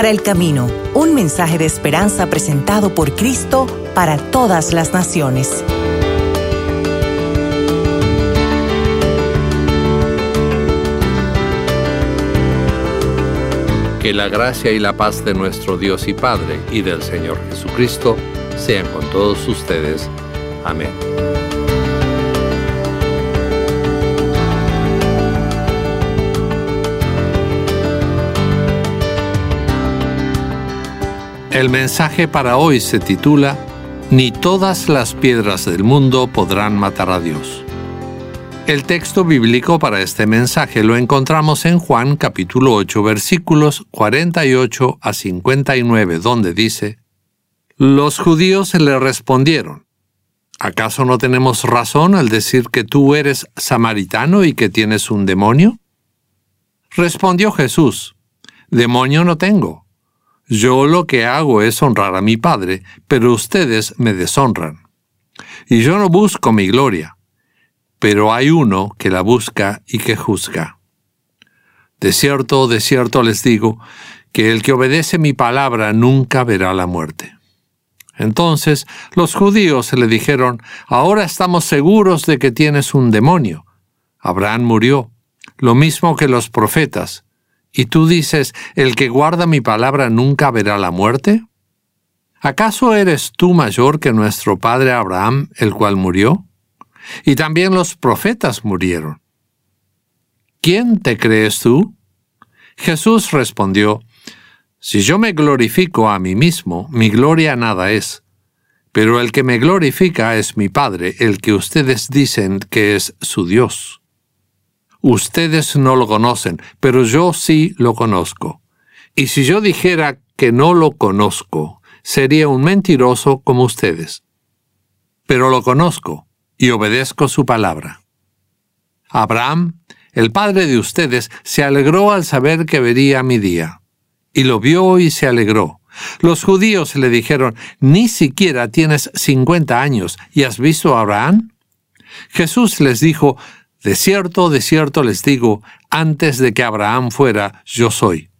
para el camino, un mensaje de esperanza presentado por Cristo para todas las naciones. Que la gracia y la paz de nuestro Dios y Padre y del Señor Jesucristo sean con todos ustedes. Amén. El mensaje para hoy se titula Ni todas las piedras del mundo podrán matar a Dios. El texto bíblico para este mensaje lo encontramos en Juan capítulo 8 versículos 48 a 59 donde dice, Los judíos le respondieron, ¿acaso no tenemos razón al decir que tú eres samaritano y que tienes un demonio? Respondió Jesús, Demonio no tengo. Yo lo que hago es honrar a mi Padre, pero ustedes me deshonran. Y yo no busco mi gloria pero hay uno que la busca y que juzga. De cierto, de cierto les digo, que el que obedece mi palabra nunca verá la muerte. Entonces los judíos le dijeron, ahora estamos seguros de que tienes un demonio. Abraham murió, lo mismo que los profetas. ¿Y tú dices, el que guarda mi palabra nunca verá la muerte? ¿Acaso eres tú mayor que nuestro padre Abraham, el cual murió? y también los profetas murieron. ¿Quién te crees tú? Jesús respondió, Si yo me glorifico a mí mismo, mi gloria nada es. Pero el que me glorifica es mi Padre, el que ustedes dicen que es su Dios. Ustedes no lo conocen, pero yo sí lo conozco. Y si yo dijera que no lo conozco, sería un mentiroso como ustedes. Pero lo conozco y obedezco su palabra. Abraham, el padre de ustedes, se alegró al saber que vería mi día. Y lo vio y se alegró. Los judíos le dijeron, ni siquiera tienes cincuenta años y has visto a Abraham. Jesús les dijo, de cierto, de cierto les digo, antes de que Abraham fuera, yo soy.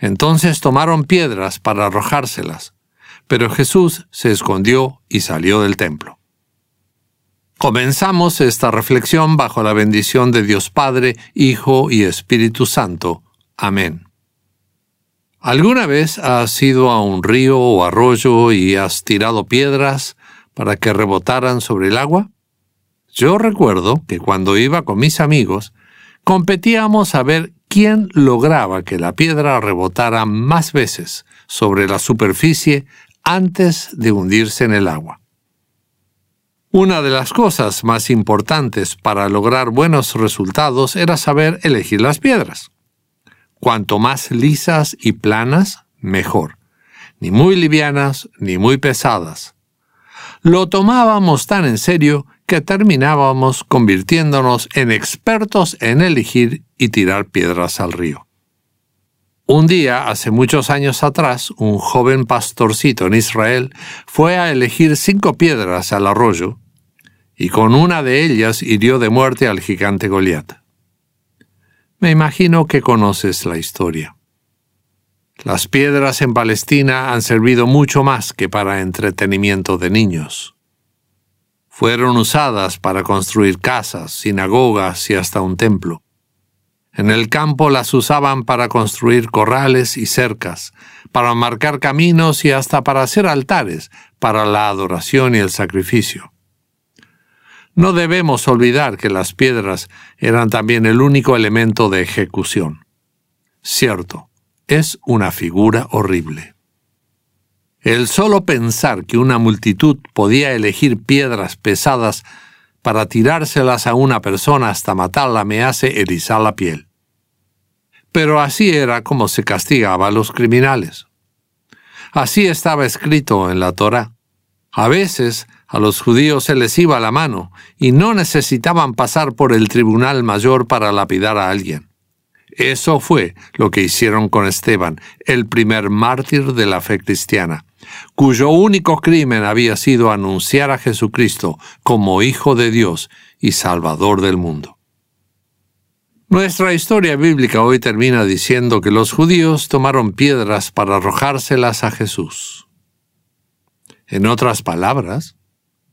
Entonces tomaron piedras para arrojárselas, pero Jesús se escondió y salió del templo. Comenzamos esta reflexión bajo la bendición de Dios Padre, Hijo y Espíritu Santo. Amén. ¿Alguna vez has ido a un río o arroyo y has tirado piedras para que rebotaran sobre el agua? Yo recuerdo que cuando iba con mis amigos, competíamos a ver quién lograba que la piedra rebotara más veces sobre la superficie antes de hundirse en el agua. Una de las cosas más importantes para lograr buenos resultados era saber elegir las piedras. Cuanto más lisas y planas, mejor. Ni muy livianas ni muy pesadas. Lo tomábamos tan en serio que terminábamos convirtiéndonos en expertos en elegir y tirar piedras al río. Un día, hace muchos años atrás, un joven pastorcito en Israel fue a elegir cinco piedras al arroyo, y con una de ellas hirió de muerte al gigante Goliat. Me imagino que conoces la historia. Las piedras en Palestina han servido mucho más que para entretenimiento de niños. Fueron usadas para construir casas, sinagogas y hasta un templo. En el campo las usaban para construir corrales y cercas, para marcar caminos y hasta para hacer altares para la adoración y el sacrificio. No debemos olvidar que las piedras eran también el único elemento de ejecución. Cierto, es una figura horrible. El solo pensar que una multitud podía elegir piedras pesadas para tirárselas a una persona hasta matarla me hace erizar la piel. Pero así era como se castigaba a los criminales. Así estaba escrito en la Torá. A veces a los judíos se les iba la mano y no necesitaban pasar por el tribunal mayor para lapidar a alguien. Eso fue lo que hicieron con Esteban, el primer mártir de la fe cristiana, cuyo único crimen había sido anunciar a Jesucristo como Hijo de Dios y Salvador del mundo. Nuestra historia bíblica hoy termina diciendo que los judíos tomaron piedras para arrojárselas a Jesús. En otras palabras,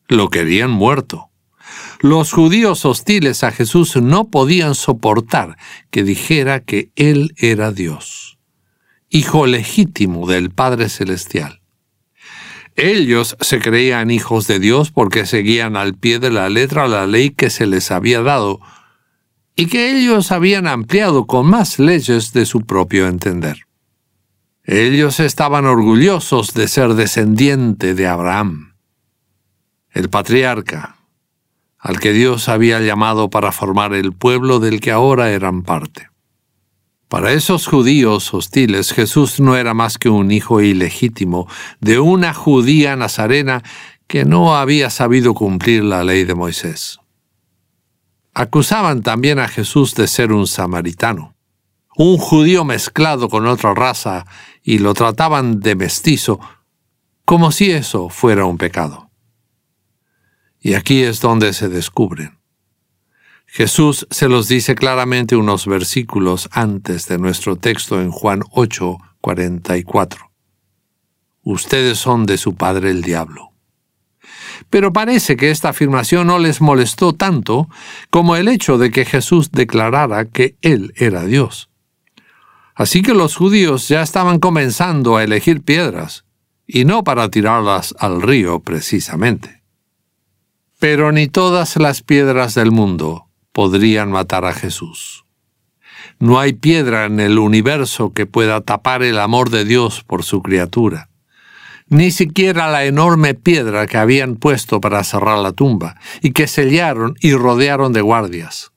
lo querían muerto. Los judíos hostiles a Jesús no podían soportar que dijera que Él era Dios, hijo legítimo del Padre Celestial. Ellos se creían hijos de Dios porque seguían al pie de la letra la ley que se les había dado, y que ellos habían ampliado con más leyes de su propio entender. Ellos estaban orgullosos de ser descendiente de Abraham, el patriarca, al que Dios había llamado para formar el pueblo del que ahora eran parte. Para esos judíos hostiles, Jesús no era más que un hijo ilegítimo de una judía nazarena que no había sabido cumplir la ley de Moisés. Acusaban también a Jesús de ser un samaritano, un judío mezclado con otra raza, y lo trataban de mestizo, como si eso fuera un pecado. Y aquí es donde se descubren. Jesús se los dice claramente unos versículos antes de nuestro texto en Juan 8, 44. Ustedes son de su padre el diablo pero parece que esta afirmación no les molestó tanto como el hecho de que Jesús declarara que Él era Dios. Así que los judíos ya estaban comenzando a elegir piedras, y no para tirarlas al río precisamente. Pero ni todas las piedras del mundo podrían matar a Jesús. No hay piedra en el universo que pueda tapar el amor de Dios por su criatura ni siquiera la enorme piedra que habían puesto para cerrar la tumba, y que sellaron y rodearon de guardias.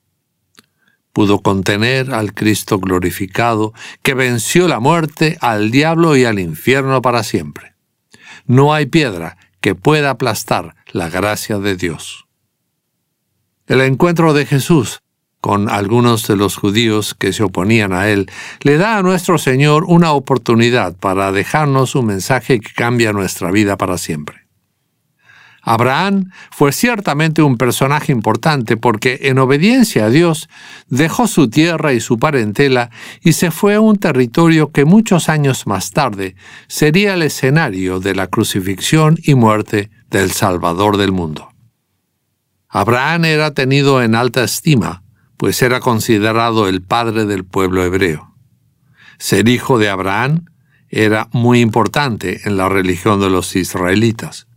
Pudo contener al Cristo glorificado, que venció la muerte, al diablo y al infierno para siempre. No hay piedra que pueda aplastar la gracia de Dios. El encuentro de Jesús con algunos de los judíos que se oponían a él, le da a nuestro Señor una oportunidad para dejarnos un mensaje que cambia nuestra vida para siempre. Abraham fue ciertamente un personaje importante porque en obediencia a Dios dejó su tierra y su parentela y se fue a un territorio que muchos años más tarde sería el escenario de la crucifixión y muerte del Salvador del mundo. Abraham era tenido en alta estima pues era considerado el padre del pueblo hebreo. Ser hijo de Abraham era muy importante en la religión de los israelitas.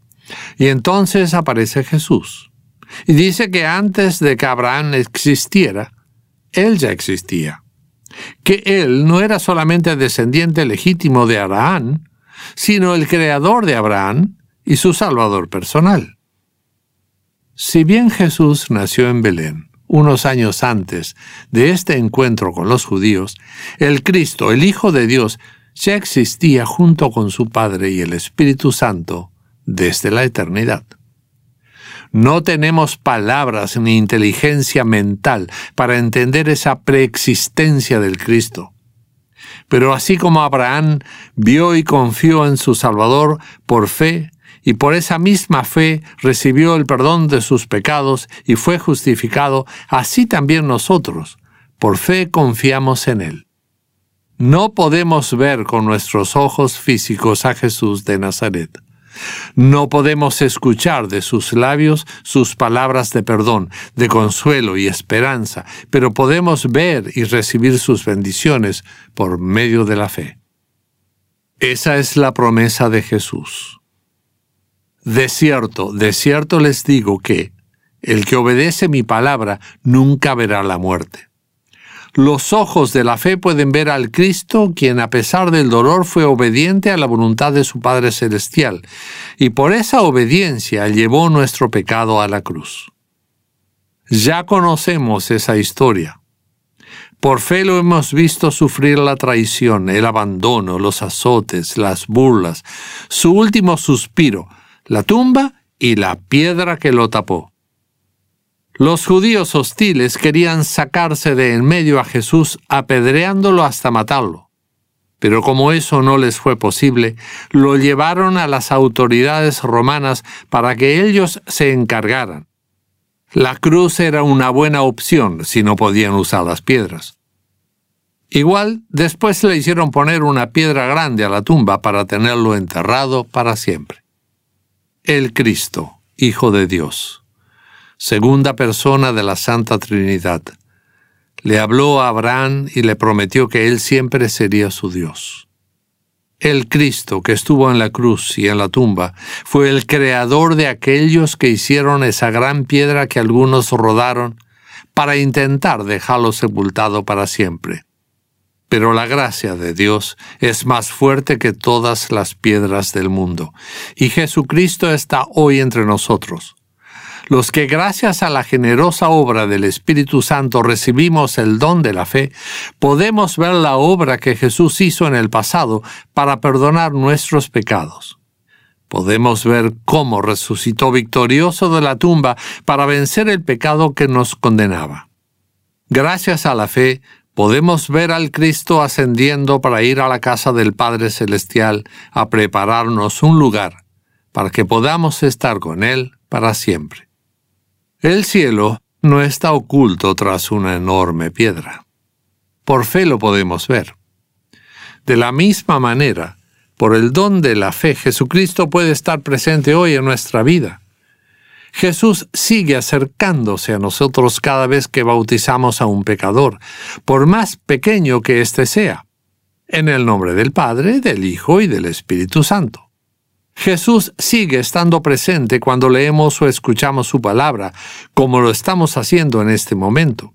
Y entonces aparece Jesús. Y dice que antes de que Abraham existiera, él ya existía. Que él no era solamente descendiente legítimo de Abraham, sino el creador de Abraham y su salvador personal. Si bien Jesús nació en Belén, unos años antes de este encuentro con los judíos, el Cristo, el Hijo de Dios, ya existía junto con su Padre y el Espíritu Santo desde la eternidad. No tenemos palabras ni inteligencia mental para entender esa preexistencia del Cristo. Pero así como Abraham vio y confió en su Salvador por fe, y por esa misma fe recibió el perdón de sus pecados y fue justificado, así también nosotros, por fe confiamos en Él. No podemos ver con nuestros ojos físicos a Jesús de Nazaret. No podemos escuchar de sus labios sus palabras de perdón, de consuelo y esperanza, pero podemos ver y recibir sus bendiciones por medio de la fe. Esa es la promesa de Jesús. De cierto, de cierto les digo que el que obedece mi palabra nunca verá la muerte. Los ojos de la fe pueden ver al Cristo, quien a pesar del dolor fue obediente a la voluntad de su Padre Celestial, y por esa obediencia llevó nuestro pecado a la cruz. Ya conocemos esa historia. Por fe lo hemos visto sufrir la traición, el abandono, los azotes, las burlas, su último suspiro, la tumba y la piedra que lo tapó. Los judíos hostiles querían sacarse de en medio a Jesús apedreándolo hasta matarlo. Pero como eso no les fue posible, lo llevaron a las autoridades romanas para que ellos se encargaran. La cruz era una buena opción si no podían usar las piedras. Igual, después le hicieron poner una piedra grande a la tumba para tenerlo enterrado para siempre. El Cristo, Hijo de Dios, segunda persona de la Santa Trinidad, le habló a Abraham y le prometió que él siempre sería su Dios. El Cristo que estuvo en la cruz y en la tumba fue el creador de aquellos que hicieron esa gran piedra que algunos rodaron para intentar dejarlo sepultado para siempre. Pero la gracia de Dios es más fuerte que todas las piedras del mundo, y Jesucristo está hoy entre nosotros. Los que gracias a la generosa obra del Espíritu Santo recibimos el don de la fe, podemos ver la obra que Jesús hizo en el pasado para perdonar nuestros pecados. Podemos ver cómo resucitó victorioso de la tumba para vencer el pecado que nos condenaba. Gracias a la fe, podemos ver al Cristo ascendiendo para ir a la casa del Padre Celestial a prepararnos un lugar para que podamos estar con Él para siempre. El cielo no está oculto tras una enorme piedra. Por fe lo podemos ver. De la misma manera, por el don de la fe, Jesucristo puede estar presente hoy en nuestra vida Jesús sigue acercándose a nosotros cada vez que bautizamos a un pecador, por más pequeño que éste sea, en el nombre del Padre, del Hijo y del Espíritu Santo. Jesús sigue estando presente cuando leemos o escuchamos su palabra, como lo estamos haciendo en este momento.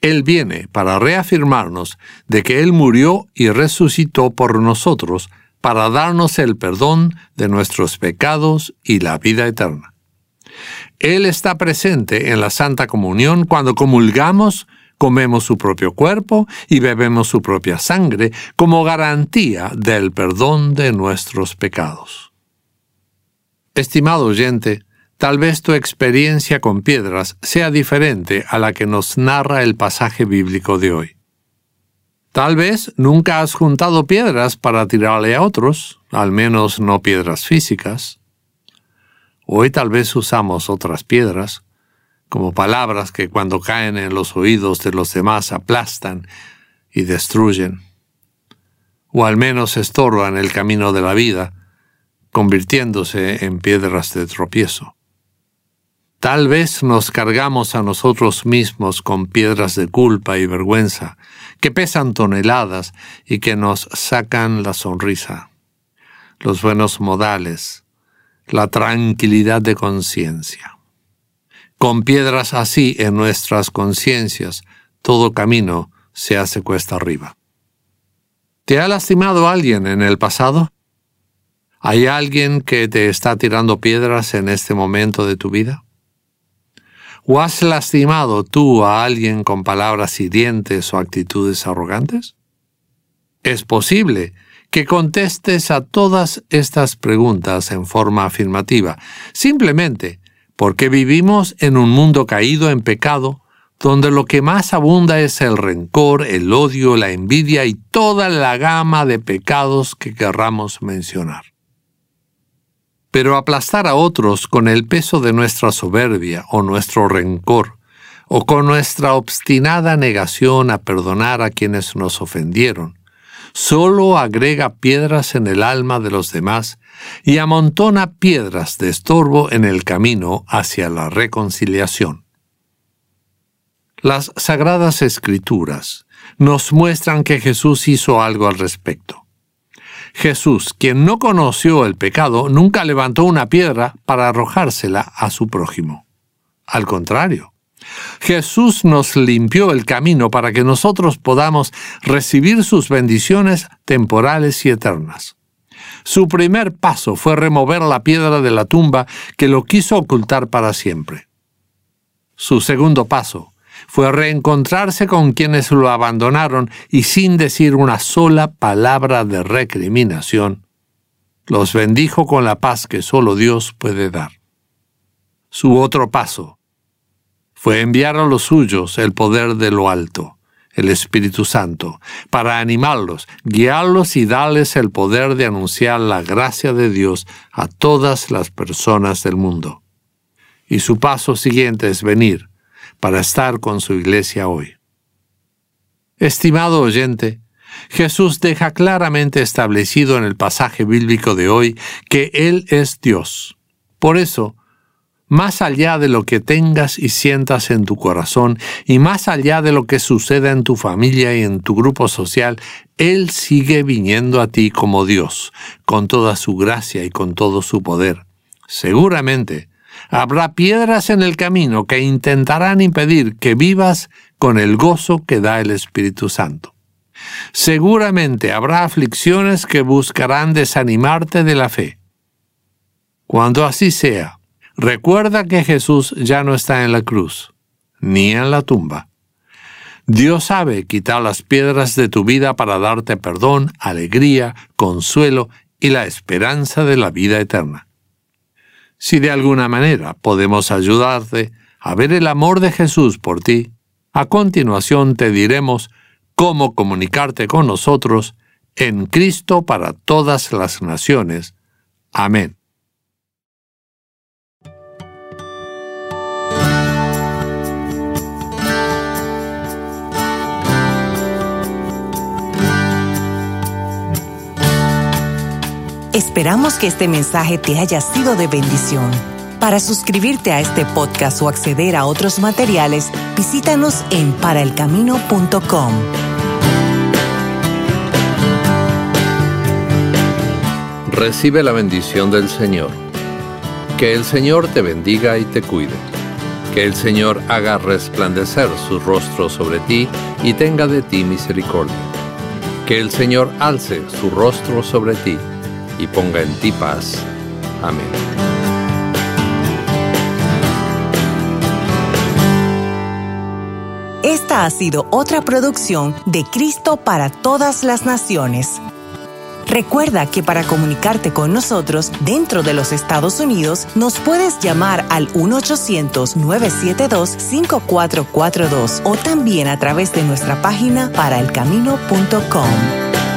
Él viene para reafirmarnos de que Él murió y resucitó por nosotros para darnos el perdón de nuestros pecados y la vida eterna. Él está presente en la Santa Comunión cuando comulgamos, comemos su propio cuerpo y bebemos su propia sangre como garantía del perdón de nuestros pecados. Estimado oyente, tal vez tu experiencia con piedras sea diferente a la que nos narra el pasaje bíblico de hoy. Tal vez nunca has juntado piedras para tirarle a otros, al menos no piedras físicas. Hoy tal vez usamos otras piedras, como palabras que cuando caen en los oídos de los demás aplastan y destruyen, o al menos estorban el camino de la vida, convirtiéndose en piedras de tropiezo. Tal vez nos cargamos a nosotros mismos con piedras de culpa y vergüenza, que pesan toneladas y que nos sacan la sonrisa, los buenos modales, la tranquilidad de conciencia. Con piedras así en nuestras conciencias, todo camino se hace cuesta arriba. ¿Te ha lastimado alguien en el pasado? ¿Hay alguien que te está tirando piedras en este momento de tu vida? ¿O has lastimado tú a alguien con palabras hirientes o actitudes arrogantes? Es posible que contestes a todas estas preguntas en forma afirmativa, simplemente porque vivimos en un mundo caído en pecado, donde lo que más abunda es el rencor, el odio, la envidia y toda la gama de pecados que querramos mencionar. Pero aplastar a otros con el peso de nuestra soberbia o nuestro rencor, o con nuestra obstinada negación a perdonar a quienes nos ofendieron, solo agrega piedras en el alma de los demás y amontona piedras de estorbo en el camino hacia la reconciliación. Las sagradas escrituras nos muestran que Jesús hizo algo al respecto. Jesús, quien no conoció el pecado, nunca levantó una piedra para arrojársela a su prójimo. Al contrario, Jesús nos limpió el camino para que nosotros podamos recibir sus bendiciones temporales y eternas. Su primer paso fue remover la piedra de la tumba que lo quiso ocultar para siempre. Su segundo paso fue reencontrarse con quienes lo abandonaron y sin decir una sola palabra de recriminación, los bendijo con la paz que solo Dios puede dar. Su otro paso fue enviar a los suyos el poder de lo alto, el Espíritu Santo, para animarlos, guiarlos y darles el poder de anunciar la gracia de Dios a todas las personas del mundo. y su paso siguiente es venir para estar con su iglesia hoy. Estimado oyente, Jesús deja claramente establecido en el pasaje bíblico de hoy que Él es Dios. Por eso, más allá de lo que tengas y sientas en tu corazón y más allá de lo que suceda en tu familia y en tu grupo social, Él sigue viniendo a ti como Dios, con toda su gracia y con todo su poder. Seguramente habrá piedras en el camino que intentarán impedir que vivas con el gozo que da el Espíritu Santo. Seguramente habrá aflicciones que buscarán desanimarte de la fe. Cuando así sea, recuerda que Jesús ya no está en la cruz, ni en la tumba. Dios sabe quitar las piedras de tu vida para darte perdón, alegría, consuelo y la esperanza de la vida eterna. Si de alguna manera podemos ayudarte a ver el amor de Jesús por ti, a continuación te diremos cómo comunicarte con nosotros en Cristo para todas las naciones. Amén. Esperamos que este mensaje te haya sido de bendición. Para suscribirte a este podcast o acceder a otros materiales, visítanos en paraelcamino.com. Recibe la bendición del Señor. Que el Señor te bendiga y te cuide. Que el Señor haga resplandecer su rostro sobre ti y tenga de ti misericordia. Que el Señor alce su rostro sobre ti y ponga en ti paz. Amén. Esta ha sido otra producción de Cristo para todas las naciones. Recuerda que para comunicarte con nosotros dentro de los Estados Unidos nos puedes llamar al 1-800-972-5442 o también a través de nuestra página paraelcamino.com.